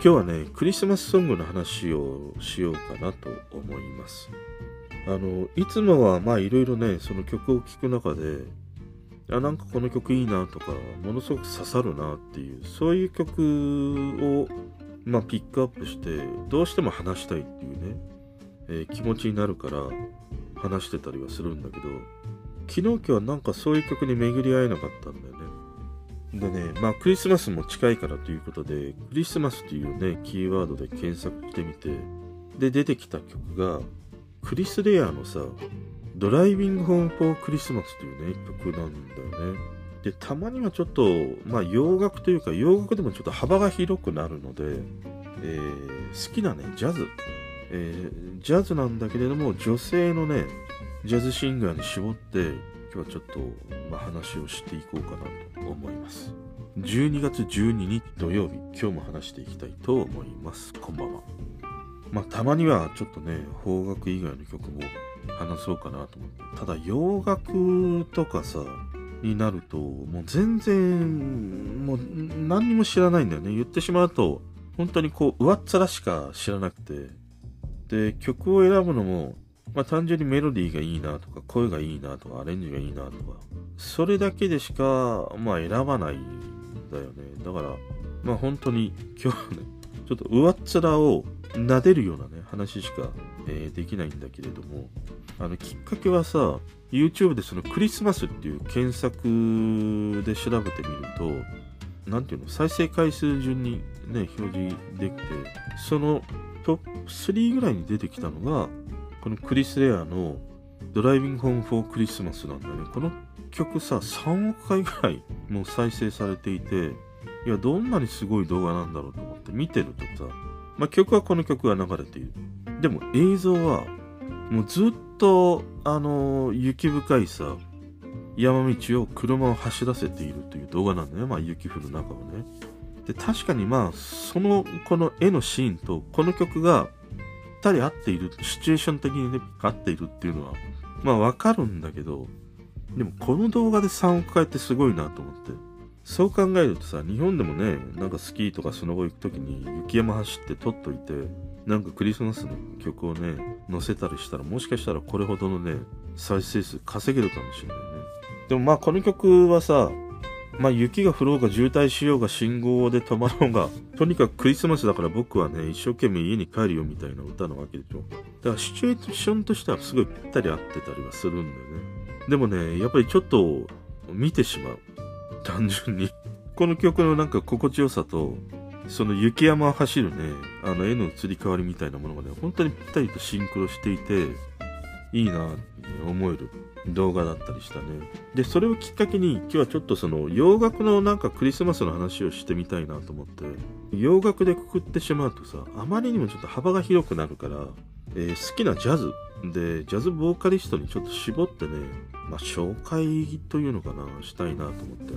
今日はね、クリスマスソングの話をしようかなと思います。あの、いつもはまあいろいろね、その曲を聴く中で、あ、なんかこの曲いいなとか、ものすごく刺さるなっていう、そういう曲を、まあピックアップして、どうしても話したいっていうね、えー、気持ちになるから話してたりはするんだけど、昨日今日はなんかそういう曲に巡り合えなかったんだよね。でね、まあクリスマスも近いからということで、クリスマスというね、キーワードで検索してみて、で、出てきた曲が、クリス・レアのさ、ドライビング・ホーム・フォー・クリスマスというね、曲なんだよね。で、たまにはちょっと、まあ洋楽というか、洋楽でもちょっと幅が広くなるので、えー、好きなね、ジャズ。えー、ジャズなんだけれども、女性のね、ジャズシンガーに絞って、今日はちょっと、まあ、話をしていこうかなと思います。12月12日土曜日、今日も話していきたいと思います。こんばんは。まあ、たまにはちょっとね、邦楽以外の曲も話そうかなと思って。ただ、洋楽とかさ、になると、もう全然、もう何にも知らないんだよね。言ってしまうと、本当にこう、上っ面しか知らなくて。で、曲を選ぶのも、まあ単純にメロディーがいいなとか、声がいいなとか、アレンジがいいなとか、それだけでしか、まあ選ばないんだよね。だから、まあ本当に今日ね、ちょっと上っ面を撫でるようなね、話しか、えー、できないんだけれども、あの、きっかけはさ、YouTube でそのクリスマスっていう検索で調べてみると、なんていうの、再生回数順にね、表示できて、そのトップ3ぐらいに出てきたのが、このクリス・レアのドライビング・ホーム・フォー・クリスマスなんだね。この曲さ、3億回ぐらいもう再生されていて、いや、どんなにすごい動画なんだろうと思って見てるとさ、まあ、曲はこの曲が流れている。でも映像は、もうずっと、あの、雪深いさ、山道を車を走らせているという動画なんだよ。まあ、雪降る中をね。で、確かにまあ、その、この絵のシーンと、この曲がったり合っている、シチュエーション的にね、合っているっていうのは、まあわかるんだけど、でもこの動画で3億回ってすごいなと思って。そう考えるとさ、日本でもね、なんかスキーとかスノボ行くときに雪山走って撮っといて、なんかクリスマスの曲をね、載せたりしたら、もしかしたらこれほどのね、再生数稼げるかもしれないね。でもまあこの曲はさ、まあ雪が降ろうが渋滞しようが信号で止まろうが、とにかくクリスマスだから僕はね、一生懸命家に帰るよみたいな歌なわけでしょ。だからシチュエーションとしてはすごいぴったり合ってたりはするんだよね。でもね、やっぱりちょっと見てしまう。単純に。この曲のなんか心地よさと、その雪山を走るね、あの絵の移り変わりみたいなものがね、本当にぴったりとシンクロしていて、いいなって思える動画だったりしたね。で、それをきっかけに今日はちょっとその洋楽のなんかクリスマスの話をしてみたいなと思って、洋楽でくくってしまうとさ、あまりにもちょっと幅が広くなるから、えー、好きなジャズで、ジャズボーカリストにちょっと絞ってね、まあ、紹介というのかな、したいなと思って。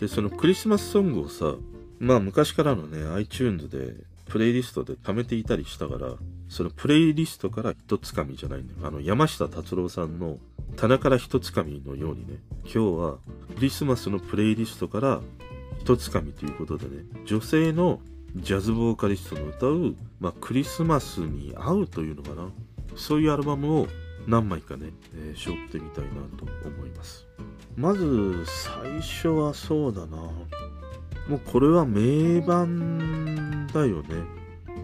で、そのクリスマスソングをさ、まあ昔からのね、iTunes で、プレイリストで貯めていたりしたから、そのプレイリストから一つかみじゃないんだよ。あの、山下達郎さんの棚から一つかみのようにね、今日はクリスマスのプレイリストから一つかみということでね、女性のジャズボーカリストの歌う、まあ、クリスマスに合うというのかな。そういうアルバムを何枚かね、えー、背負ってみたいなと思います。まず、最初はそうだな。もうこれは名盤だよね。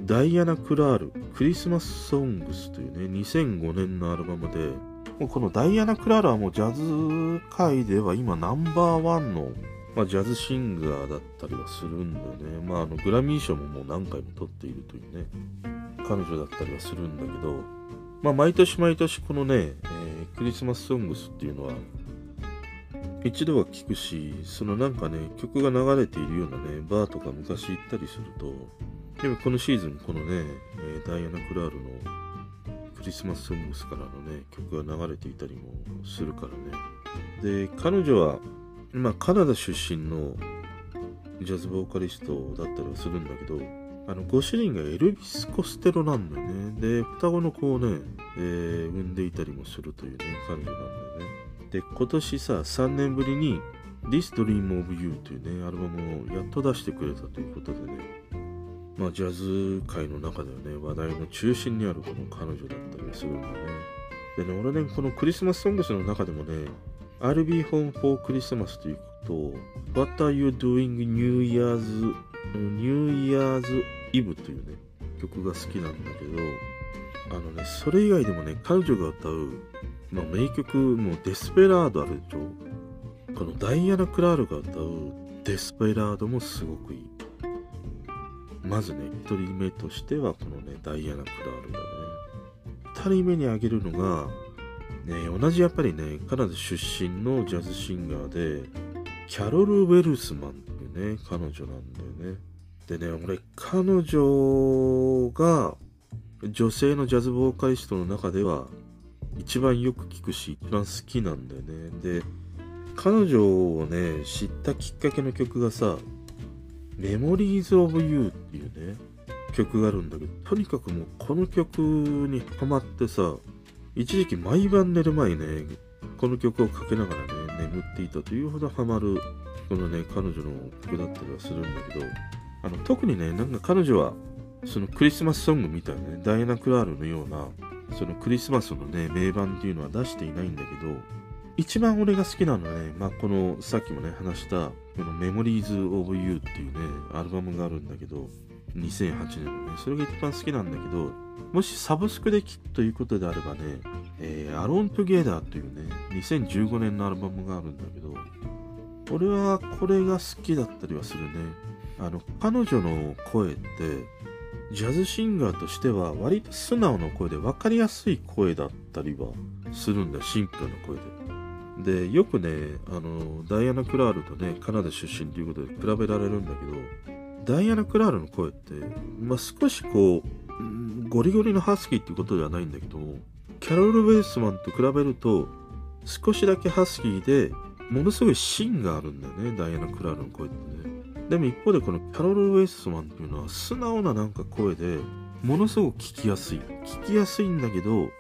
ダイアナ・クラール、クリスマス・ソングスというね、2005年のアルバムで、もうこのダイアナ・クラールはもうジャズ界では今ナンバーワンの、まあ、ジャズシンガーだったりはするんだよね。まああのグラミー賞ももう何回も取っているというね、彼女だったりはするんだけど、まあ毎年毎年このね、えー、クリスマス・ソングスっていうのは、一度は聴くし、そのなんかね、曲が流れているようなね、バーとか昔行ったりすると、でもこのシーズン、このね、えダイアナ・クラールのクリスマスソングスからのね、曲が流れていたりもするからね。で、彼女は、まあ、カナダ出身のジャズボーカリストだったりはするんだけど、あの、ご主人がエルビス・コステロなんだよね。で、双子の子をね、えー、産んでいたりもするというね、彼女なんだよね。で、今年さ、3年ぶりに This Dream of You というね、アルバムをやっと出してくれたということでね、まあ、ジャズ界の中ではね、話題の中心にあるこの彼女だったりするんだね。でね、俺ね、このクリスマスソングスの中でもね、I'll be home for Christmas というと、What are you doing New Year's, New Year's Eve というね、曲が好きなんだけど、あのね、それ以外でもね、彼女が歌う、まあ、名曲、もうデスペラードあるでしょこのダイアナ・クラールが歌うデスペラードもすごくいい。まずね、1人目としてはこのね、ダイアナ・クラールだね。2人目に挙げるのが、ね、同じやっぱりね、カナダ出身のジャズシンガーで、キャロル・ウェルスマンっていうね、彼女なんだよね。でね、俺、彼女が女性のジャズボーカリストの中では一番よく聞くし、一番好きなんだよね。で、彼女をね、知ったきっかけの曲がさ、Memories of You っていうね、曲があるんだけど、とにかくもうこの曲にハマってさ、一時期毎晩寝る前にね、この曲をかけながらね、眠っていたというほどハマる、このね、彼女の曲だったりはするんだけど、あの、特にね、なんか彼女は、そのクリスマスソングみたいなね、ダイアナ・クラールのような、そのクリスマスのね、名盤っていうのは出していないんだけど、一番俺が好きなのはね、まあ、この、さっきもね、話した、この Memories of You っていうね、アルバムがあるんだけど、2008年のね、それが一番好きなんだけど、もしサブスクで聴くということであればね、えー、Alone Together というね、2015年のアルバムがあるんだけど、俺はこれが好きだったりはするね。あの、彼女の声って、ジャズシンガーとしては割と素直な声で分かりやすい声だったりはするんだ、シンプルな声で。で、よくね、あの、ダイアナ・クラールとね、カナダ出身ということで比べられるんだけど、ダイアナ・クラールの声って、まあ、少しこう、ゴリゴリのハスキーっていうことではないんだけど、キャロル・ベースマンと比べると、少しだけハスキーで、ものすごい芯があるんだよね、ダイアナ・クラールの声ってね。でも一方でこのキャロル・ウェイスマンっていうのは素直ななんか声でものすごく聞きやすい聞きやすいんだけどいわ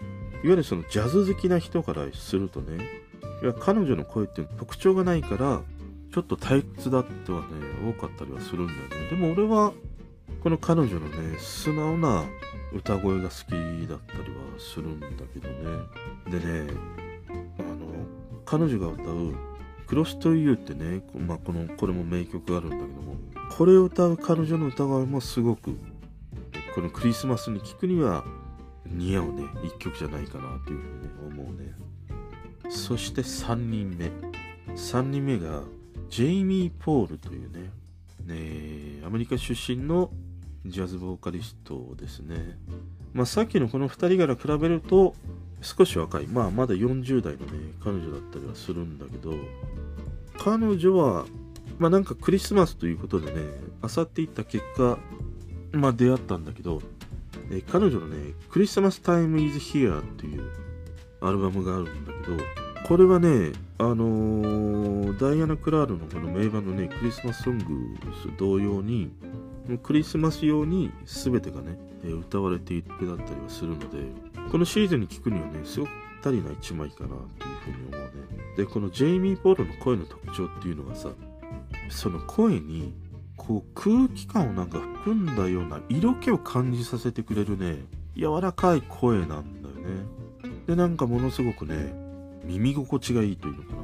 ゆるそのジャズ好きな人からするとねいや彼女の声って特徴がないからちょっと退屈だってはね多かったりはするんだよねでも俺はこの彼女のね素直な歌声が好きだったりはするんだけどねでねあの彼女が歌うクロストユーってね、まあ、この、これも名曲があるんだけども、これを歌う彼女の歌声もすごく、このクリスマスに聴くには似合うね、一曲じゃないかなというふうに思うね。そして3人目。3人目が、ジェイミー・ポールというね、ねアメリカ出身のジャズボーカリストですね。まあ、さっきのこの2人から比べると、少し若い。まあ、まだ40代のね、彼女だったりはするんだけど、彼女は、まあなんかクリスマスということでね、あさっていった結果、まあ出会ったんだけど、え彼女のね、クリスマスタイムイズヒアっていうアルバムがあるんだけど、これはね、あのー、ダイアナ・クラールのこの名盤のね、クリスマスソング同様に、クリスマス用に全てがね、歌われていくだったりはするので、このシーズンに聴くにはね、すごく足りな一枚かなっていうふうに思うね。で、このジェイミー・ポールの声の特徴っていうのがさ、その声に、こう空気感をなんか含んだような色気を感じさせてくれるね、柔らかい声なんだよね。で、なんかものすごくね、耳心地がいいというのかな。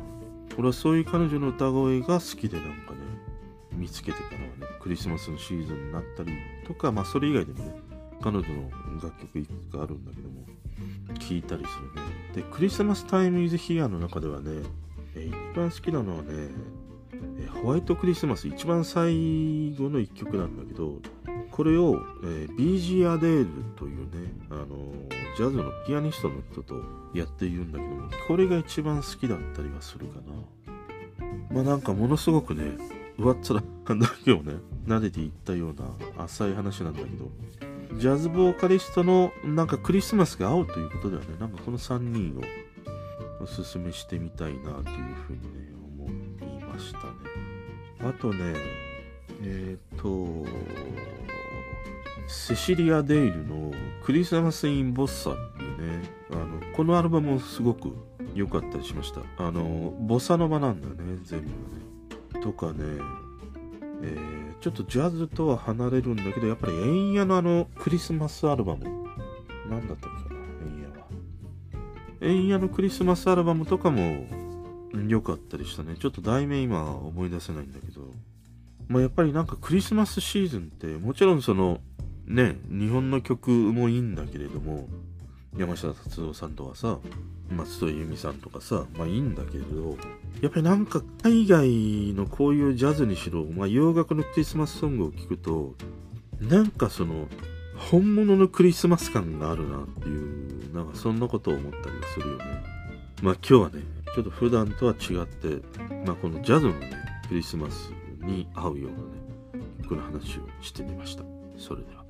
俺はそういう彼女の歌声が好きでなんかね、見つけてからはね、クリスマスのシーズンになったりとか、まあそれ以外でもね、彼女の楽曲いくつかあるんだけども、聴いたりするね。で、クリスマスタイムイズヒアの中ではね、一番好きなのはね、ホワイトクリスマス一番最後の一曲なんだけど、これを、えー、ビージ・アデールというね、あの、ジャズのピアニストの人とやっているんだけども、これが一番好きだったりはするかな。まあなんかものすごくね、上っ面だけをね、撫でていったような浅い話なんだけど、ジャズボーカリストのなんかクリスマスが合うということではね、なんかこの3人をおすすめしてみたいなというふうにね、思いましたね。あとね、えっ、ー、と、セシリア・デイルのクリスマス・イン・ボッサっていうね、あの、このアルバムもすごく良かったりしました。あの、ボサノバなんだよね、全部ね。とかね、えー、ちょっとジャズとは離れるんだけど、やっぱり円屋のあのクリスマスアルバム、なんだったっけかな、円屋は。円屋のクリスマスアルバムとかも良かったりしたね。ちょっと題名今思い出せないんだけど。まあ、やっぱりなんかクリスマスシーズンってもちろんそのね、日本の曲もいいんだけれども、山下達郎さんとかさ、松任谷由実さんとかさ、まあいいんだけれど、やっぱりなんか海外のこういうジャズにしろ、まあ洋楽のクリスマスソングを聴くと、なんかその、本物のクリスマス感があるなっていう、なんかそんなことを思ったりするよね。まあ今日はね、ちょっと普段とは違って、まあこのジャズのね、クリスマスに合うようなね、曲の話をしてみました。それでは。